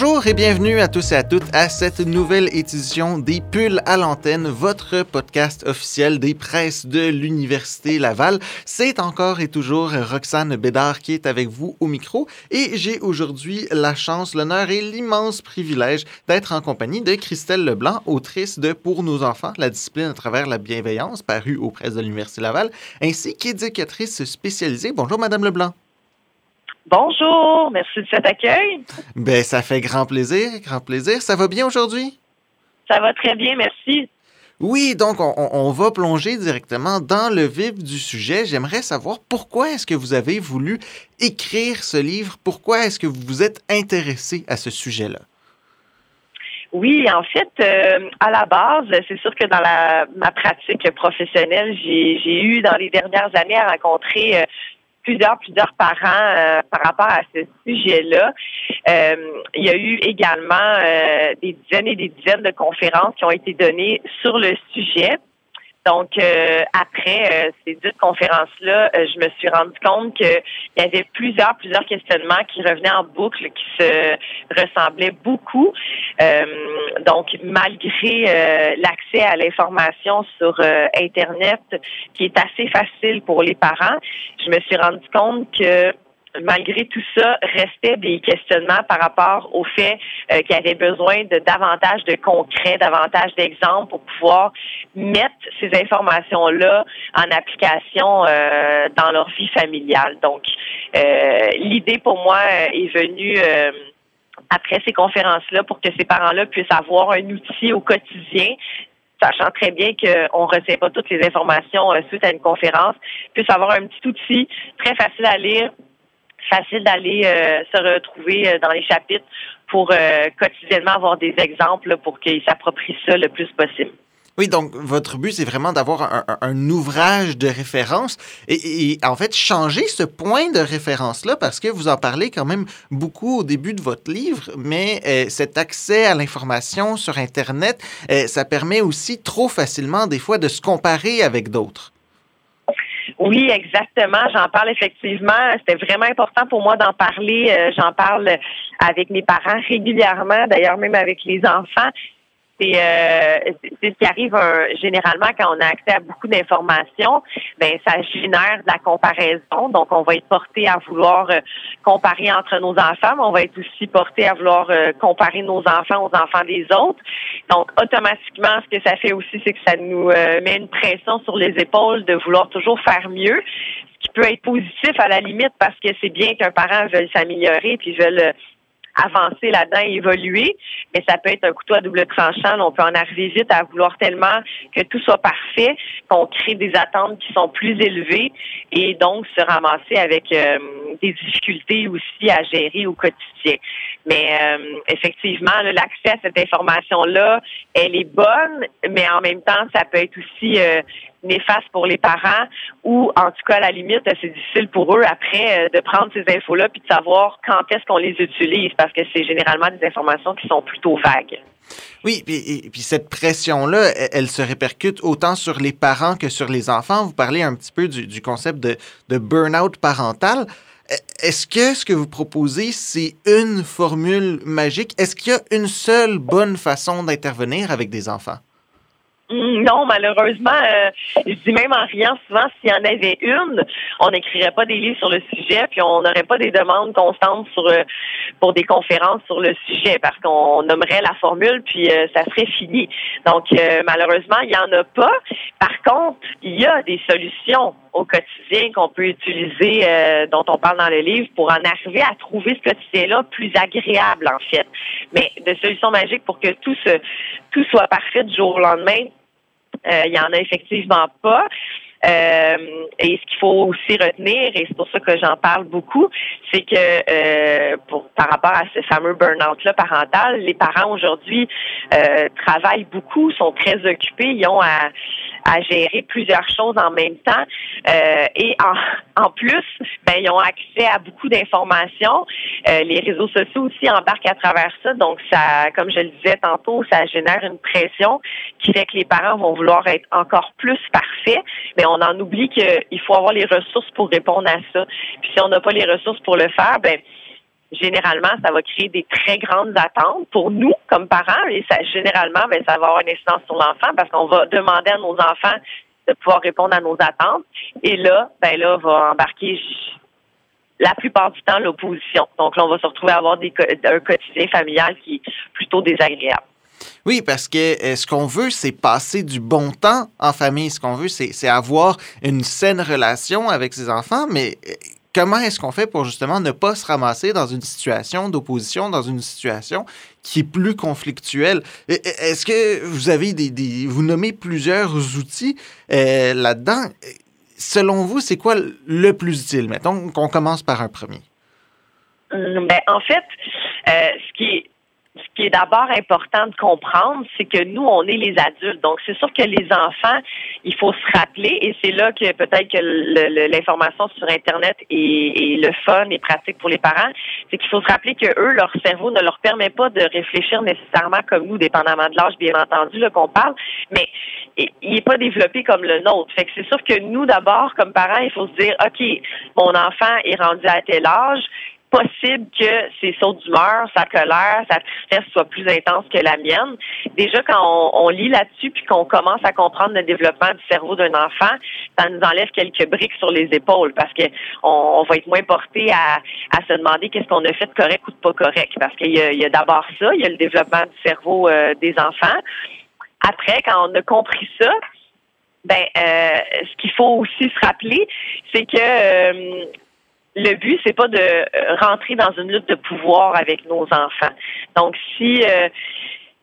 Bonjour et bienvenue à tous et à toutes à cette nouvelle édition des Pulls à l'antenne, votre podcast officiel des presses de l'Université Laval. C'est encore et toujours Roxane Bédard qui est avec vous au micro et j'ai aujourd'hui la chance, l'honneur et l'immense privilège d'être en compagnie de Christelle Leblanc, autrice de Pour nos enfants, la discipline à travers la bienveillance, parue aux presses de l'Université Laval, ainsi qu'éducatrice spécialisée. Bonjour Madame Leblanc. Bonjour, merci de cet accueil. Ben, ça fait grand plaisir, grand plaisir. Ça va bien aujourd'hui? Ça va très bien, merci. Oui, donc on, on, va plonger directement dans le vif du sujet. J'aimerais savoir pourquoi est-ce que vous avez voulu écrire ce livre? Pourquoi est-ce que vous vous êtes intéressé à ce sujet-là? Oui, en fait, euh, à la base, c'est sûr que dans la, ma pratique professionnelle, j'ai eu dans les dernières années à rencontrer euh, plusieurs, plusieurs parents euh, par rapport à ce sujet-là. Euh, il y a eu également euh, des dizaines et des dizaines de conférences qui ont été données sur le sujet. Donc, euh, après euh, ces deux conférences-là, euh, je me suis rendu compte qu'il y avait plusieurs, plusieurs questionnements qui revenaient en boucle, qui se ressemblaient beaucoup. donc, malgré l'accès à l'information sur Internet, qui est assez facile pour les parents, je me suis rendu compte que malgré tout ça, restait des questionnements par rapport au fait euh, qu'il avait besoin de davantage de concret, davantage d'exemples pour pouvoir mettre ces informations-là en application euh, dans leur vie familiale. Donc, euh, l'idée pour moi est venue après ces conférences-là pour que ces parents-là puissent avoir un outil au quotidien sachant très bien qu'on ne retient pas toutes les informations suite à une conférence, puissent avoir un petit outil très facile à lire, facile d'aller euh, se retrouver euh, dans les chapitres pour euh, quotidiennement avoir des exemples pour qu'ils s'approprient ça le plus possible. Oui, donc votre but, c'est vraiment d'avoir un, ouvrage de référence et, en fait changer ce point de référence-là parce que vous en parlez quand même beaucoup au début de votre livre, mais cet accès à l'information sur Internet, ça permet aussi trop facilement des fois de se comparer avec d'autres. Oui, exactement. J'en parle effectivement. C'était vraiment important pour moi d'en parler. Euh, j'en parle avec mes parents régulièrement, d'ailleurs même avec les enfants. Euh, c'est ce qui arrive généralement quand on a accès à beaucoup d'informations, ben ça génère de la comparaison. Donc on va être porté à vouloir euh, comparer entre nos enfants, mais on va être aussi porté à vouloir euh, comparer nos enfants aux enfants des autres. Donc automatiquement, ce que ça fait aussi, c'est que ça nous met une pression sur les épaules de vouloir toujours faire mieux, ce qui peut être positif à la limite parce que c'est bien qu'un parent veuille s'améliorer puis veuille avancer là-dedans, évoluer, mais ça peut être un couteau à double tranchant. On peut en arriver vite à vouloir tellement que tout soit parfait qu'on crée des attentes qui sont plus élevées et donc se ramasser avec euh, des difficultés aussi à gérer au quotidien. Mais euh, effectivement, l'accès à cette information-là, elle est bonne, mais en même temps, ça peut être aussi euh, néfaste pour les parents ou en tout cas à la limite c'est difficile pour eux après euh, de prendre ces infos là puis de savoir quand est-ce qu'on les utilise parce que c'est généralement des informations qui sont plutôt vagues. Oui, et, puis cette pression-là, elle, se répercute autant sur les parents que sur les enfants. Vous parlez un petit peu du, concept de, de burn-out parental. E, est-ce que ce que vous proposez, c'est une formule magique? Est-ce qu'il y a une seule bonne façon d'intervenir avec des enfants? Mm, non, malheureusement, euh, je dis même en riant souvent, s'il y en avait une, on n'écrirait pas des livres sur le sujet, puis on n'aurait pas des demandes constantes sur euh, pour des conférences sur le sujet, parce qu'on nommerait la formule, puis euh, ça serait fini. Donc, malheureusement, il y en a pas. Par contre, il y a des solutions au quotidien qu'on peut utiliser, dont on parle dans le livre, pour en arriver à trouver ce quotidien-là plus agréable, en fait. Mais de solutions magiques pour que tout se, tout soit parfait du jour au lendemain, il y en a effectivement pas. Euh, et ce qu'il faut aussi retenir, et c'est pour ça que j'en parle beaucoup, c'est que euh, pour, par rapport à ce fameux burn-out-là parental, les parents aujourd'hui euh, travaillent beaucoup, sont très occupés, ils ont à, à gérer plusieurs choses en même temps. Euh, et en, en plus, ben, ils ont accès à beaucoup d'informations. Euh, les réseaux sociaux aussi embarquent à travers ça. Donc, ça, comme je le disais tantôt, ça génère une pression qui fait que les parents vont vouloir être encore plus parfaits. Mais on en oublie qu'il faut avoir les ressources pour répondre à ça. Puis si on n'a pas les ressources pour le faire, ben généralement, ça va créer des très grandes attentes pour nous comme parents et ça, généralement, ben, ça va avoir une incidence sur l'enfant parce qu'on va demander à nos enfants de pouvoir répondre à nos attentes. Et là, ben là, va embarquer la plupart du temps l'opposition. Donc là, on va se retrouver à avoir des, un quotidien familial qui est plutôt désagréable. Oui, parce que euh, ce qu'on veut, c'est passer du bon temps en famille. Ce qu'on veut, c'est avoir une saine relation avec ses enfants, mais euh, comment est-ce qu'on fait pour justement ne pas se ramasser dans une situation d'opposition, dans une situation qui est plus conflictuelle? Est-ce que vous avez des, vous nommez plusieurs outils euh, là-dedans? Selon vous, c'est quoi le plus utile? Mettons qu'on commence par un premier. Hum, ben, en fait, ce qui est ce qui est d'abord important de comprendre, c'est que nous, on est les adultes. Donc, c'est sûr que les enfants, il faut se rappeler, et c'est là que peut-être que l'information sur Internet est, le fun et pratique pour les parents, c'est qu'il faut se rappeler que eux, leur cerveau ne leur permet pas de réfléchir nécessairement comme nous, dépendamment de l'âge, bien entendu, qu'on parle, mais il n'est pas développé comme le nôtre. Fait que c'est sûr que nous, d'abord, comme parents, il faut se dire, OK, mon enfant est rendu à tel âge, possible que ses sauts d'humeur, sa colère, sa tristesse soient plus intenses que la mienne. Déjà, quand on, lit là-dessus puis qu'on commence à comprendre le développement du cerveau d'un enfant, ça nous enlève quelques briques sur les épaules parce que on, va être moins porté à, se demander qu'est-ce qu'on a fait de correct ou de pas correct. Parce qu'il y a, d'abord ça, il y a le développement du cerveau euh, des enfants. Après, quand on a compris ça, ben, euh, ce qu'il faut aussi se rappeler, c'est que euh, le but, c'est pas de euh, rentrer dans une lutte de pouvoir avec nos enfants. Donc, si euh,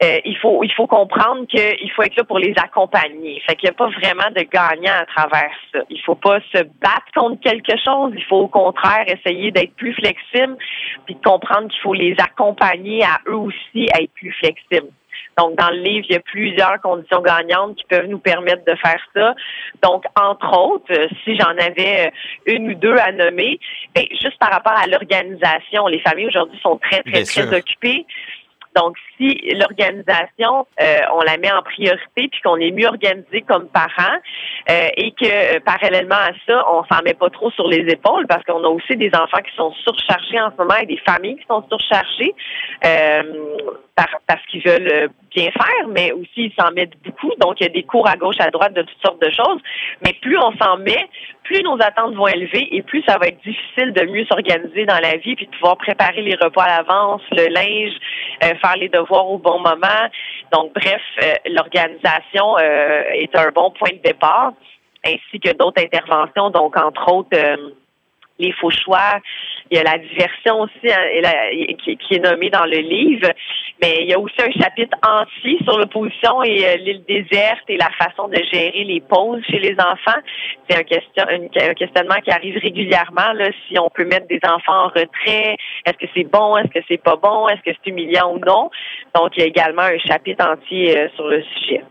euh, il faut il faut comprendre qu'il faut être là pour les accompagner. Fait qu'il n'y a pas vraiment de gagnant à travers ça. Il faut pas se battre contre quelque chose. Il faut au contraire essayer d'être plus flexible, puis de comprendre qu'il faut les accompagner à eux aussi à être plus flexibles. Donc, dans le livre, il y a plusieurs conditions gagnantes qui peuvent nous permettre de faire ça. Donc, entre autres, si j'en avais une ou deux à nommer, ben, juste par rapport à l'organisation, les familles aujourd'hui sont très, très, très occupées. Donc, si l'organisation, euh, on la met en priorité, puis qu'on est mieux organisé comme parents, euh, et que euh, parallèlement à ça, on s'en met pas trop sur les épaules, parce qu'on a aussi des enfants qui sont surchargés en ce moment et des familles qui sont surchargées parce qu'ils veulent bien faire, mais aussi ils s'en mettent beaucoup. Donc, il y a des cours à gauche, à droite de toutes sortes de choses. Mais plus on s'en met, plus nos attentes vont élever et plus ça va être difficile de mieux s'organiser dans la vie puis de pouvoir préparer les repas à l'avance, le linge, faire les devoirs au bon moment. Donc, bref, euh, l'organisation euh, est un bon point de départ, ainsi que d'autres interventions, donc entre autres euh, les faux choix. Il y a la diversion aussi hein, qui, est nommée dans le livre, mais il y a aussi un chapitre entier sur l'opposition et l'île déserte et la façon de gérer les pauses chez les enfants. C'est un, question, un questionnement qui arrive régulièrement, si on peut mettre des enfants en retrait, est-ce que c'est bon, est-ce que c'est pas bon, est-ce que c'est humiliant ou non? Donc, il y a également un chapitre entier euh, sur le sujet.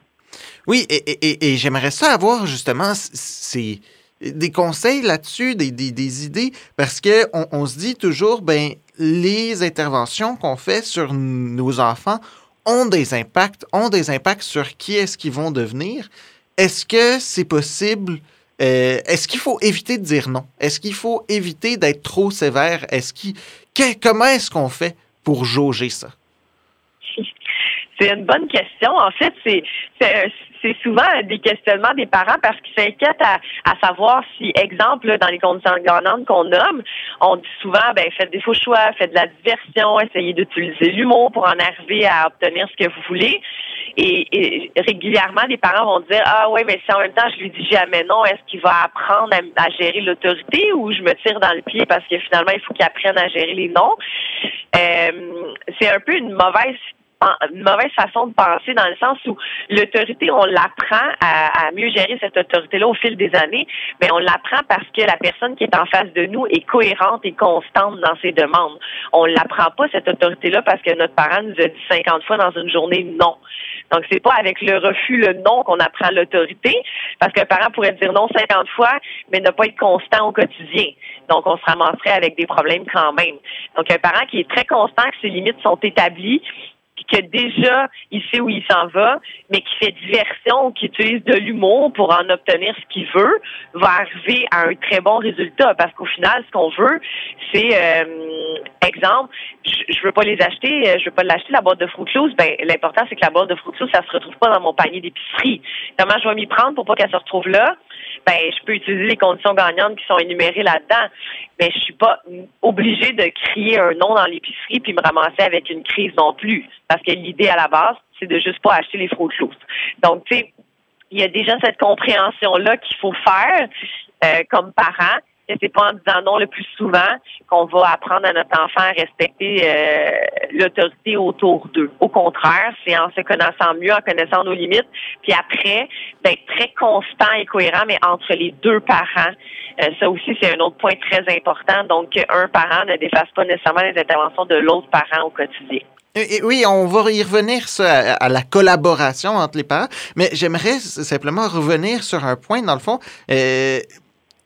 Oui, et, j'aimerais ça avoir justement ces des conseils là-dessus, des, des, idées, parce qu'on on se dit toujours, ben, les interventions qu'on fait sur nos enfants ont des impacts, ont des impacts sur qui est-ce qu'ils vont devenir. Est-ce que c'est possible? Euh, est-ce qu'il faut éviter de dire non? Est-ce qu'il faut éviter d'être trop sévère? Est-ce qu'il, comment est-ce qu'on fait pour jauger ça? C'est une bonne question. En fait, c'est c'est souvent des questionnements des parents parce qu'ils s'inquiètent à, savoir si, exemple, dans les conditions gagnantes qu'on nomme, on dit souvent, ben faites des faux choix, faites de la diversion, essayez d'utiliser l'humour pour en arriver à obtenir ce que vous voulez. Et, régulièrement, les parents vont dire, ah ouais, mais si en même temps je lui dis jamais non, est-ce qu'il va apprendre à, gérer l'autorité ou je me tire dans le pied parce que finalement il faut qu'il apprenne à gérer les noms? Euh, c'est un peu une mauvaise une mauvaise façon de penser dans le sens où l'autorité, on l'apprend à, mieux gérer cette autorité-là au fil des années, mais on l'apprend parce que la personne qui est en face de nous est cohérente et constante dans ses demandes. On l'apprend pas, cette autorité-là, parce que notre parent nous a dit 50 fois dans une journée non. Donc, c'est pas avec le refus, le non qu'on apprend l'autorité, parce qu'un parent pourrait dire non 50 fois, mais ne pas être constant au quotidien. Donc, on se ramasserait avec des problèmes quand même. Donc, un parent qui est très constant, que ses limites sont établies, que déjà il sait où il s'en va, mais qui fait diversion, qui utilise de l'humour pour en obtenir ce qu'il veut, va arriver à un très bon résultat. Parce qu'au final, ce qu'on veut, c'est euh, exemple, je, veux pas les acheter, euh, je veux pas l'acheter la boîte de Fruit Loops. Ben l'important c'est que la boîte de Fruit Loops, ça se retrouve pas dans mon panier d'épicerie. Comment je vais m'y prendre pour pas qu'elle se retrouve là? Ben je peux utiliser les conditions gagnantes qui sont énumérées là-dedans, mais je suis pas obligée de crier un nom dans l'épicerie puis me ramasser avec une crise non plus. Parce que l'idée à la base, c'est de juste pas acheter les Loops. Donc tu sais, il y a déjà cette compréhension là qu'il faut faire euh, comme parent et c'est pas en disant non le plus souvent qu'on va apprendre à notre enfant à respecter euh, l'autorité autour d'eux. Au contraire, c'est en se connaissant mieux, en connaissant nos limites, puis après, d'être très constant et cohérent, mais entre les deux parents. Euh, ça aussi, c'est un autre point très important. Donc, un parent ne défasse pas nécessairement les interventions de l'autre parent au quotidien. oui, on va y revenir ça, à, la collaboration entre les parents, mais j'aimerais simplement revenir sur un point, dans le fond. Euh,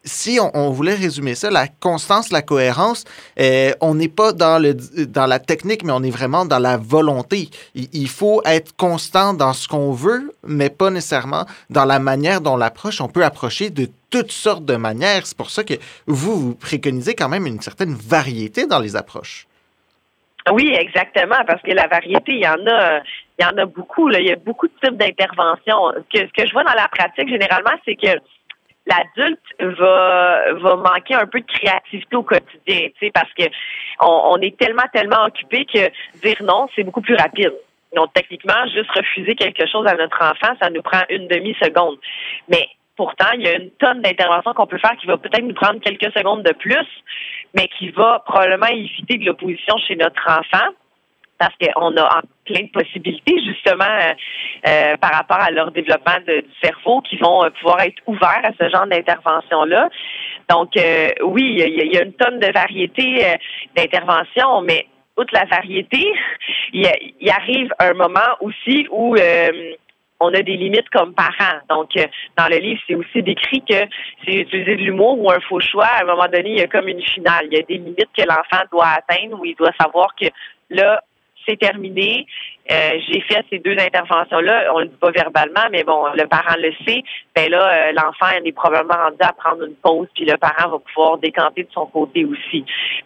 si on, voulait résumer ça, la constance, la cohérence, euh, on n'est pas dans, le, dans la technique, mais on est vraiment dans la volonté. Il, faut être constant dans ce qu'on veut, mais pas nécessairement dans la manière dont on l'approche. On peut approcher de toutes sortes de manières. C'est pour ça que vous, vous préconisez quand même une certaine variété dans les approches. Oui, exactement, parce que la variété, il y en a, il y en a beaucoup. Il y a beaucoup de types d'interventions. Ce que je vois dans la pratique, généralement, c'est que l'adulte va manquer un peu de créativité au quotidien, parce que on, est tellement tellement occupé que dire non, c'est beaucoup plus rapide. Donc techniquement, juste refuser quelque chose à notre enfant, ça nous prend une demi seconde. Mais pourtant, il y a une tonne d'interventions qu'on peut faire qui va peut-être nous prendre quelques secondes de plus, mais qui va probablement éviter de l'opposition chez notre enfant parce qu'on a plein de possibilités justement euh, euh, par rapport à leur développement de, du cerveau qui vont euh, pouvoir être ouverts à ce genre d'intervention-là. Donc oui, il y, a une tonne de variétés d'interventions, mais outre la variété, il, y arrive un moment aussi où on a des limites comme parents. Donc, dans le livre, c'est aussi décrit que c'est utiliser de l'humour ou un faux choix. À un moment donné, il y a comme une finale. Il y a des limites que l'enfant doit atteindre où il doit savoir que là, c'est terminé. Euh, j'ai fait ces deux interventions-là. On le dit pas verbalement, mais bon, le parent le sait. Ben là, euh, l'enfant est probablement rendu à prendre une pause, puis le parent va pouvoir décanter de son côté aussi.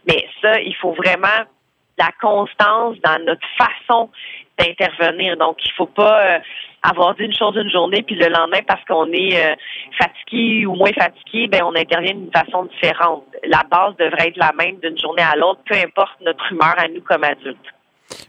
Mais ça, il faut vraiment la constance dans notre façon d'intervenir. Donc, il faut pas euh, avoir dit une chose une journée, puis le lendemain, parce qu'on est fatigué ou moins fatigué, ben on intervient d'une façon différente. La base devrait être la même d'une journée à l'autre, peu importe notre humeur à nous comme adultes.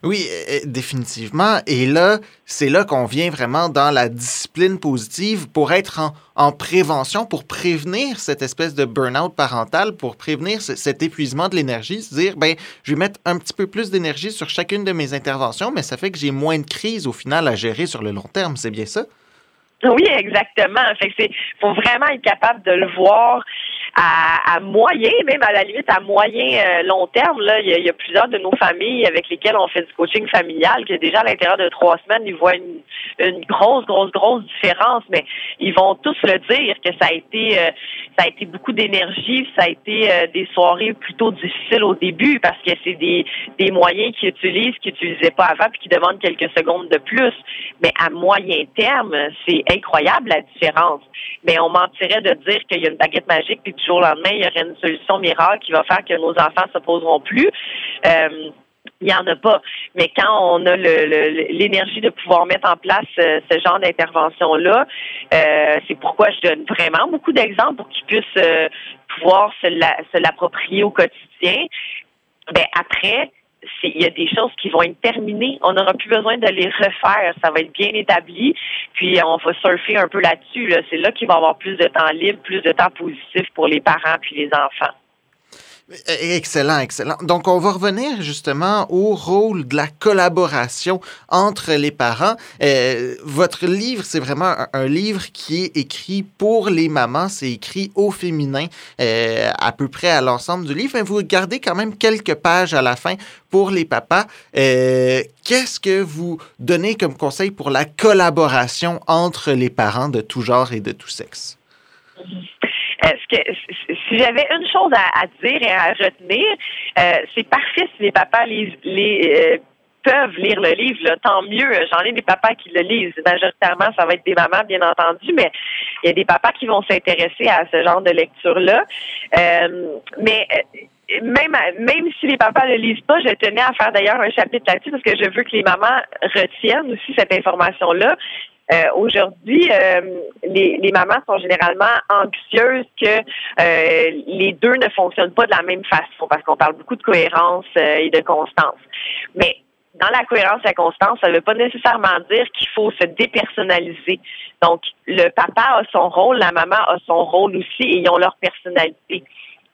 Oui, euh, euh, définitivement. Et là, c'est là qu'on vient vraiment dans la discipline positive pour être en, prévention, pour prévenir cette espèce de burn-out parental, pour prévenir cet épuisement de l'énergie, se dire, ben, je vais mettre un petit peu plus d'énergie sur chacune de mes interventions, mais ça fait que j'ai moins de crises au final à gérer sur le long terme. C'est bien ça? Oui, exactement. Fait c'est, faut vraiment être capable de le voir à, moyen, même à la limite à moyen euh, long terme, là, il y, a, plusieurs de nos familles avec lesquelles on fait du coaching familial que déjà à l'intérieur de trois semaines, ils voient une, une grosse, grosse, grosse différence, mais ils vont tous le dire que ça a été euh, ça a été beaucoup d'énergie, ça a été euh, des soirées plutôt difficiles au début parce que c'est des, des moyens qu'ils utilisent qu'ils n'utilisaient pas avant puis qui demandent quelques secondes de plus. Mais à moyen terme, c'est incroyable la différence. Mais on mentirait de dire qu'il y a une baguette magique jour au lendemain, il y aurait une solution miracle qui va faire que nos enfants se poseront plus. Euh, il n'y en a pas. Mais quand on a l'énergie de pouvoir mettre en place euh, ce genre d'intervention-là, euh, c'est pourquoi je donne vraiment beaucoup d'exemples pour qu'ils puissent pouvoir se l'approprier au quotidien. Ben après, il y a des choses qui vont être terminées. On n'aura plus besoin de les refaire. Ça va être bien établi. Puis on va surfer un peu là-dessus. C'est là qu'il va y avoir plus de temps libre, plus de temps positif pour les parents puis les enfants. Excellent, excellent. Donc, on va revenir justement au rôle de la collaboration entre les parents. Euh, votre livre, c'est vraiment un, livre qui est écrit pour les mamans. C'est écrit au féminin, euh, à peu près à l'ensemble du livre. Mais vous gardez quand même quelques pages à la fin pour les papas. Euh, qu'est-ce que vous donnez comme conseil pour la collaboration entre les parents de tout genre et de tout sexe? Si j'avais une chose à, dire et à retenir, euh, c'est parfait si les papas les, les euh, peuvent lire le livre, tant mieux. J'en ai des papas qui le lisent. Majoritairement, ça va être des mamans, bien entendu, mais il y a des papas qui vont s'intéresser à ce genre de lecture-là. Euh, mais même, même si les papas ne le lisent pas, je tenais à faire d'ailleurs un chapitre là-dessus parce que je veux que les mamans retiennent aussi cette information-là. Euh, aujourd'hui, euh, les, les, mamans sont généralement anxieuses que euh, les deux ne fonctionnent pas de la même façon parce qu'on parle beaucoup de cohérence et de constance. Mais dans la cohérence et la constance, ça ne veut pas nécessairement dire qu'il faut se dépersonnaliser. Donc, le papa a son rôle, la maman a son rôle aussi et ils ont leur personnalité.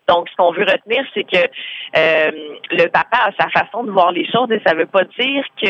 Donc, ce qu'on veut retenir, c'est que euh, le papa a sa façon de voir les choses et ça ne veut pas dire que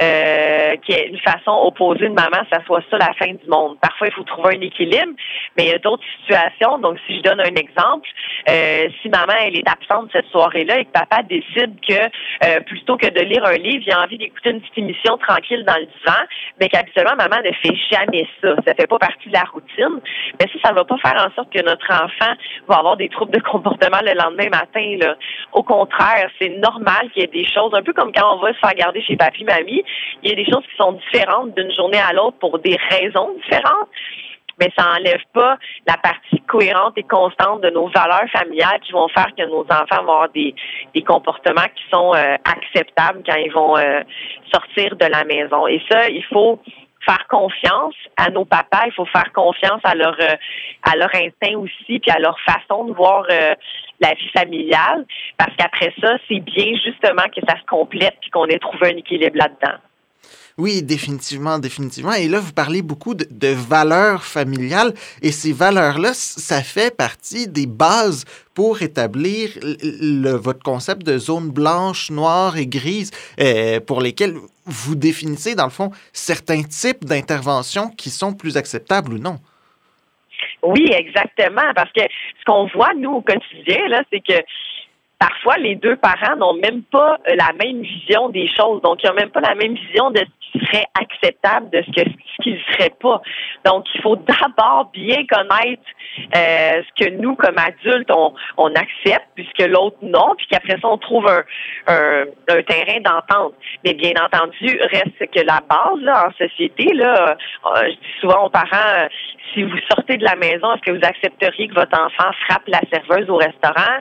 euh, qu'il y a une façon opposée de maman, ça soit ça la fin du monde. Parfois, il faut trouver un équilibre, mais il y a d'autres situations. Donc, si je donne un exemple, euh, si maman elle est absente cette soirée-là et que papa décide que plutôt que de lire un livre, il a envie d'écouter une petite émission tranquille dans le divan, mais qu'habituellement maman ne fait jamais ça. Ça fait pas partie de la routine. Mais ça, ça va pas faire en sorte que notre enfant va avoir des troubles de comportement le lendemain matin. Là. Au contraire, c'est normal qu'il y ait des choses, un peu comme quand on va se faire garder chez papy, mamie, il y a des choses qui sont différentes d'une journée à l'autre pour des raisons différentes mais ça n'enlève pas la partie cohérente et constante de nos valeurs familiales qui vont faire que nos enfants vont avoir des, comportements qui sont euh, acceptables quand ils vont euh, sortir de la maison. Et ça, il faut faire confiance à nos papas, il faut faire confiance à leur euh, à leur instinct aussi, puis à leur façon de voir euh, la vie familiale, parce qu'après ça, c'est bien justement que ça se complète puis qu'on ait trouvé un équilibre là-dedans. Oui, définitivement, définitivement. Et là, vous parlez beaucoup de, valeurs familiales et ces valeurs-là, ça fait partie des bases pour établir le, votre concept de zone blanche, noire et grise euh, pour lesquelles vous définissez, dans le fond, certains types d'interventions qui sont plus acceptables ou non. Oui, exactement. Parce que ce qu'on voit, nous, au quotidien, c'est que parfois, les deux parents n'ont même pas la même vision des choses. Donc, ils n'ont même pas la même vision de serait acceptable de ce que ce qui ne serait pas. Donc, il faut d'abord bien connaître euh, ce que nous, comme adultes, on, on accepte, puisque l'autre non, puis qu'après ça, on trouve un, un, un terrain d'entente. Mais bien entendu, reste que la base là, en société, là, euh, je dis souvent aux parents, si vous sortez de la maison, est-ce que vous accepteriez que votre enfant frappe la serveuse au restaurant?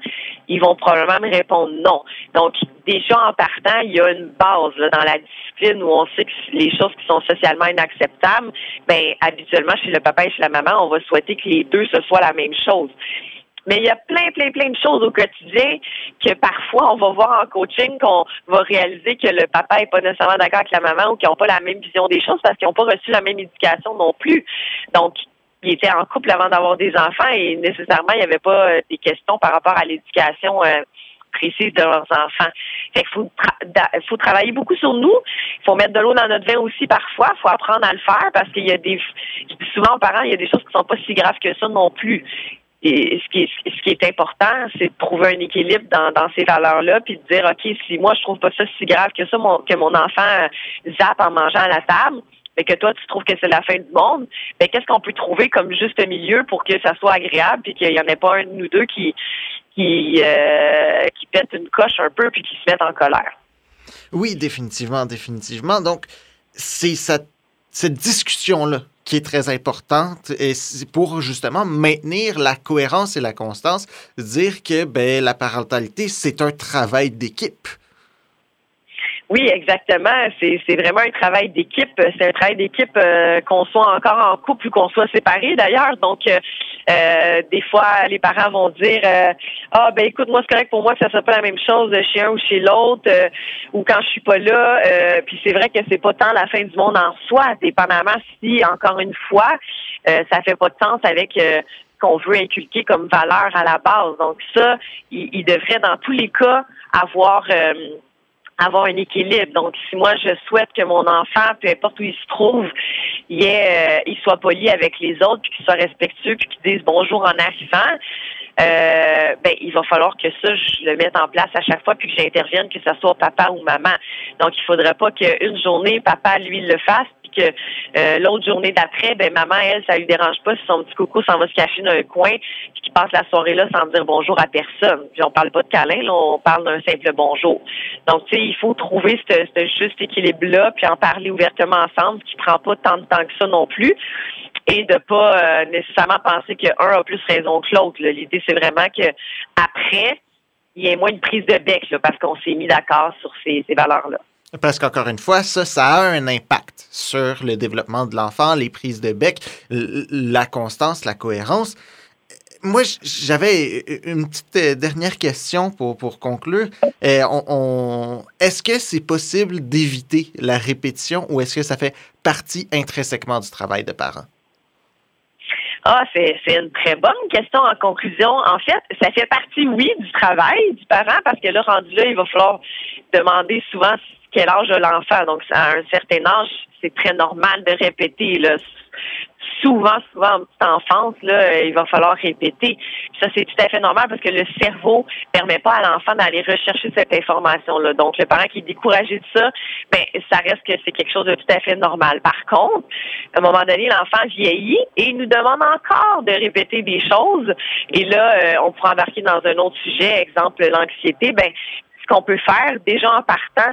Ils vont probablement me répondre non. Donc, déjà en partant, il y a une base dans la discipline où on sait que les choses qui sont socialement inacceptables, ben habituellement chez le papa et chez la maman, on va souhaiter que les deux ce soit la même chose. Mais il y a plein, plein, plein de choses au quotidien que parfois on va voir en coaching qu'on va réaliser que le papa est pas nécessairement d'accord avec la maman ou qu'ils n'ont pas la même vision des choses parce qu'ils n'ont pas reçu la même éducation non plus. Donc, ils étaient en couple avant d'avoir des enfants et nécessairement il n'y avait pas euh, des questions par rapport à l'éducation euh, précise de leurs enfants. Fait faut, faut travailler beaucoup sur nous. Il faut mettre de l'eau dans notre vin aussi parfois. Il faut apprendre à le faire parce qu'il y a des, je dis souvent aux parents, il y a des choses qui sont pas si graves que ça non plus. Et ce qui est, ce qui est important, c'est de trouver un équilibre dans, dans ces valeurs-là, puis de dire, OK, si moi, je trouve pas ça si grave que ça, mon, que mon enfant zappe en mangeant à la table, mais que toi, tu trouves que c'est la fin du monde, mais qu'est-ce qu'on peut trouver comme juste milieu pour que ça soit agréable, puis qu'il n'y en ait pas un nous deux qui, qui, euh, qui pète une coche un peu puis qui se mettent en colère? Oui, définitivement, définitivement. Donc, c'est cette, cette discussion-là qui est très importante et pour justement maintenir la cohérence et la constance, dire que ben, la parentalité, c'est un travail d'équipe. Oui, exactement. C'est, vraiment un travail d'équipe. C'est un travail d'équipe euh, qu'on soit encore en couple ou qu'on soit séparés d'ailleurs. Donc, euh, euh, des fois, les parents vont dire Ah ben écoute, moi c'est correct pour moi que ça soit pas la même chose chez un ou chez l'autre ou quand je suis pas là. puis c'est vrai que c'est pas tant la fin du monde en soi, dépendamment si, encore une fois, ça fait pas de sens avec qu'on veut inculquer comme valeur à la base. Donc ça, il devrait dans tous les cas avoir avoir un équilibre. Donc, si moi je souhaite que mon enfant, peu importe où il se trouve, il, est, euh, il soit poli avec les autres, puis qu'il soit respectueux, puis qu'il dise bonjour en arrivant, euh, ben il va falloir que ça, je le mette en place à chaque fois, puis que j'intervienne, que ce soit papa ou maman. Donc, il faudrait pas qu'une journée, papa, lui, le fasse, que euh, l'autre journée d'après, ben maman, elle, ça lui dérange pas si son petit coco s'en va se cacher dans un coin, puis qu'il passe la soirée là sans dire bonjour à personne. Puis on parle pas de câlin, là, on parle d'un simple bonjour. Donc, tu sais, il faut trouver ce juste équilibre-là, puis en parler ouvertement ensemble, ce qui prend pas tant de temps que ça non plus et de pas euh, nécessairement penser qu'un a plus raison que l'autre. L'idée, c'est vraiment que après, il y ait moins de prise de bec parce qu'on s'est mis d'accord sur ces, valeurs-là. Parce qu'encore une fois, ça, ça a un impact sur le développement de l'enfant, les prises de bec, la constance, la cohérence. Moi, j'avais une petite euh, dernière question pour, pour conclure. Euh, est-ce que c'est possible d'éviter la répétition ou est-ce que ça fait partie intrinsèquement du travail de parent? Ah, c'est, une très bonne question en conclusion. En fait, ça fait partie, oui, du travail du parent, parce que là, rendu là, il va falloir demander souvent quel âge a l'enfant. Donc, à un certain âge, c'est très normal de répéter. Souvent, souvent en petite enfance, il va falloir répéter. Ça, c'est tout à fait normal parce que le cerveau permet pas à l'enfant d'aller rechercher cette information-là. Donc, le parent qui est découragé de ça, ben, ça reste que c'est quelque chose de tout à fait normal. Par contre, à un moment donné, l'enfant vieillit et il nous demande encore de répéter des choses. Et là, euh, on pourrait embarquer dans un autre sujet, exemple l'anxiété. Ben, ce qu'on peut faire déjà en partant,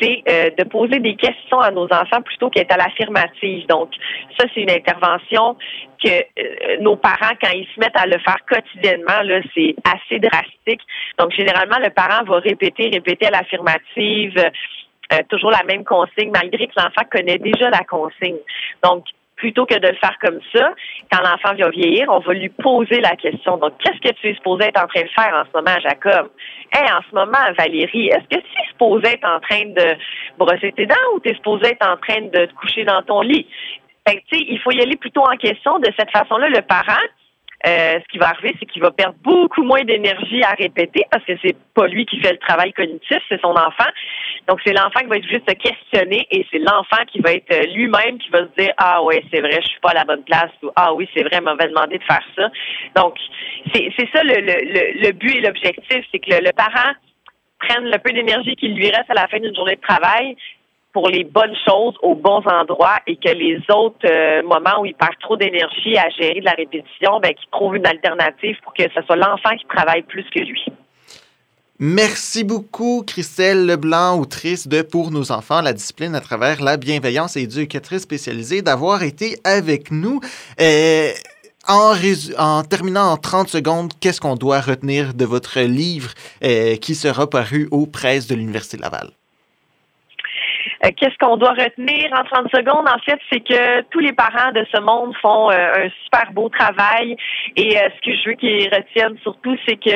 c'est euh, de poser des questions à nos enfants plutôt qu'être à l'affirmative. Donc, ça, c'est une intervention que euh, nos parents, quand ils se mettent à le faire quotidiennement, là, c'est assez drastique. Donc, généralement, le parent va répéter, répéter à l'affirmative. Euh, toujours la même consigne, malgré que l'enfant connaît déjà la consigne. Donc, plutôt que de le faire comme ça, quand l'enfant vient vieillir, on va lui poser la question. Donc, qu'est-ce que tu es supposé être en train de faire en ce moment, Jacob? Hey, en ce moment, Valérie, est-ce que tu es supposé être en train de brosser tes dents ou tu es supposé être en train de te coucher dans ton lit? Fait il faut y aller plutôt en question. De cette façon-là, le parent, euh, ce qui va arriver, c'est qu'il va perdre beaucoup moins d'énergie à répéter parce que c'est pas lui qui fait le travail cognitif, c'est son enfant. Donc c'est l'enfant qui va être juste se questionner et c'est l'enfant qui va être lui-même qui va se dire ah ouais c'est vrai je suis pas à la bonne place ou ah oui c'est vrai m'avait demandé de faire ça. Donc c'est ça le, le, le, but et l'objectif, c'est que le parent prenne le peu d'énergie qu'il lui reste à la fin d'une journée de travail pour les bonnes choses aux bons endroits et que les autres euh, moments où il perd trop d'énergie à gérer de la répétition, ben, qu'il trouve une alternative pour que ce soit l'enfant qui travaille plus que lui. Merci beaucoup, Christelle Leblanc, autrice de Pour nos enfants, la discipline à travers la bienveillance et éducatrice spécialisée, d'avoir été avec nous. Euh, en, en, terminant en 30 secondes, qu'est-ce qu'on doit retenir de votre livre euh, qui sera paru aux presses de l'Université Laval? Euh, qu'est-ce qu'on doit retenir en 30 secondes? En fait, c'est que tous les parents de ce monde font euh, un super beau travail et euh, ce que je veux qu'ils retiennent surtout, c'est que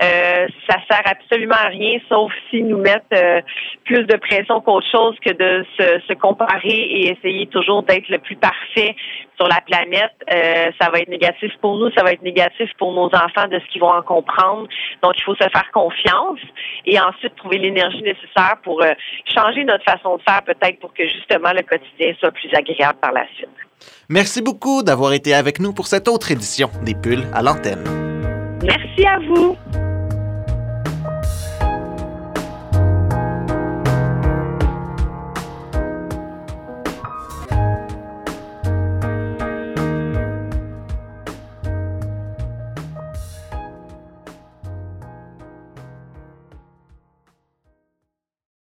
ça sert absolument à rien sauf s'ils nous mettent plus de pression qu'autre chose que de se, comparer et essayer toujours d'être le plus parfait sur la planète. ça va être négatif pour nous, ça va être négatif pour nos enfants de ce qu'ils vont en comprendre. Donc, il faut se faire confiance et ensuite trouver l'énergie nécessaire pour changer notre façon faire peut-être pour que justement le quotidien soit plus agréable par la suite. Merci beaucoup d'avoir été avec nous pour cette autre édition des Pulls à l'antenne. Merci à vous.